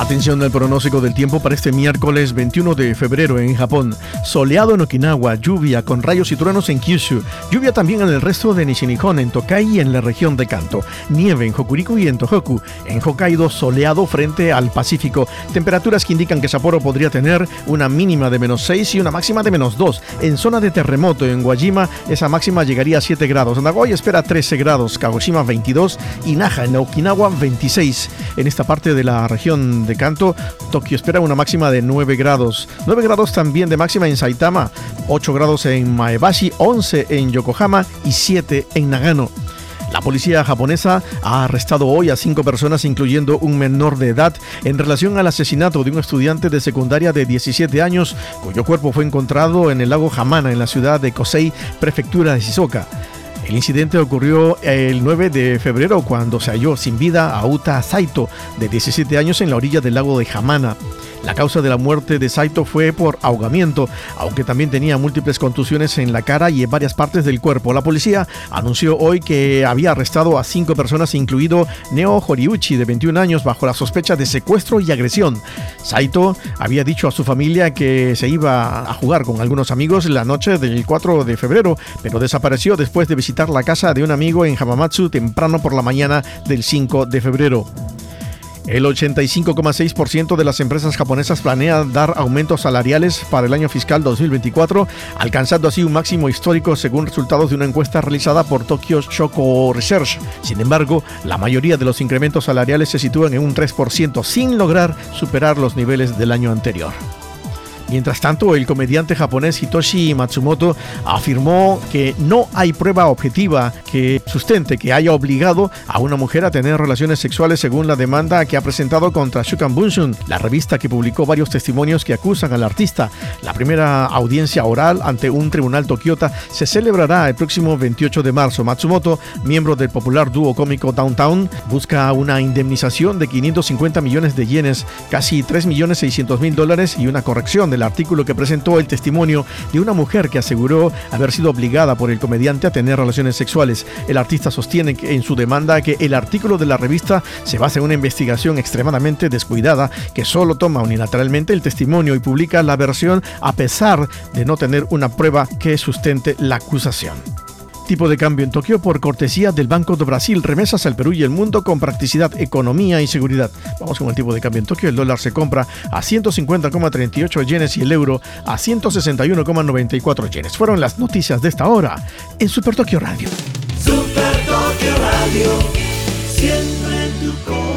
Atención al pronóstico del tiempo para este miércoles 21 de febrero en Japón. Soleado en Okinawa, lluvia con rayos y truenos en Kyushu, lluvia también en el resto de Nishinihon, en Tokai y en la región de Kanto, nieve en Hokuriku y en Tohoku, en Hokkaido soleado frente al Pacífico, temperaturas que indican que Sapporo podría tener una mínima de menos 6 y una máxima de menos 2. En zona de terremoto en Wajima esa máxima llegaría a 7 grados, Nagoya espera 13 grados, Kagoshima 22 y Naha en Okinawa 26. En esta parte de la región de Kanto, Tokio espera una máxima de 9 grados. 9 grados también de máxima en Saitama, 8 grados en Maebashi, 11 en Yokohama y 7 en Nagano. La policía japonesa ha arrestado hoy a cinco personas, incluyendo un menor de edad, en relación al asesinato de un estudiante de secundaria de 17 años, cuyo cuerpo fue encontrado en el lago Hamana, en la ciudad de Kosei, prefectura de Shizuoka. El incidente ocurrió el 9 de febrero cuando se halló sin vida a Uta Saito, de 17 años, en la orilla del lago de Hamana. La causa de la muerte de Saito fue por ahogamiento, aunque también tenía múltiples contusiones en la cara y en varias partes del cuerpo. La policía anunció hoy que había arrestado a cinco personas, incluido Neo Horiuchi, de 21 años, bajo la sospecha de secuestro y agresión. Saito había dicho a su familia que se iba a jugar con algunos amigos la noche del 4 de febrero, pero desapareció después de visitar la casa de un amigo en Hamamatsu temprano por la mañana del 5 de febrero. El 85,6% de las empresas japonesas planea dar aumentos salariales para el año fiscal 2024, alcanzando así un máximo histórico según resultados de una encuesta realizada por Tokyo Shoko Research. Sin embargo, la mayoría de los incrementos salariales se sitúan en un 3% sin lograr superar los niveles del año anterior. Mientras tanto, el comediante japonés Hitoshi Matsumoto afirmó que no hay prueba objetiva que sustente que haya obligado a una mujer a tener relaciones sexuales según la demanda que ha presentado contra Shukan Bunshun, la revista que publicó varios testimonios que acusan al artista. La primera audiencia oral ante un tribunal tokiota se celebrará el próximo 28 de marzo. Matsumoto, miembro del popular dúo cómico Downtown, busca una indemnización de 550 millones de yenes, casi 3 millones 600 mil dólares y una corrección de artículo que presentó el testimonio de una mujer que aseguró haber sido obligada por el comediante a tener relaciones sexuales. El artista sostiene en su demanda que el artículo de la revista se basa en una investigación extremadamente descuidada que solo toma unilateralmente el testimonio y publica la versión a pesar de no tener una prueba que sustente la acusación. Tipo de cambio en Tokio por cortesía del Banco de Brasil. Remesas al Perú y el mundo con practicidad, economía y seguridad. Vamos con el tipo de cambio en Tokio. El dólar se compra a 150,38 yenes y el euro a 161,94 yenes. Fueron las noticias de esta hora en Super Tokio Radio. Super Tokio Radio. Siempre en tu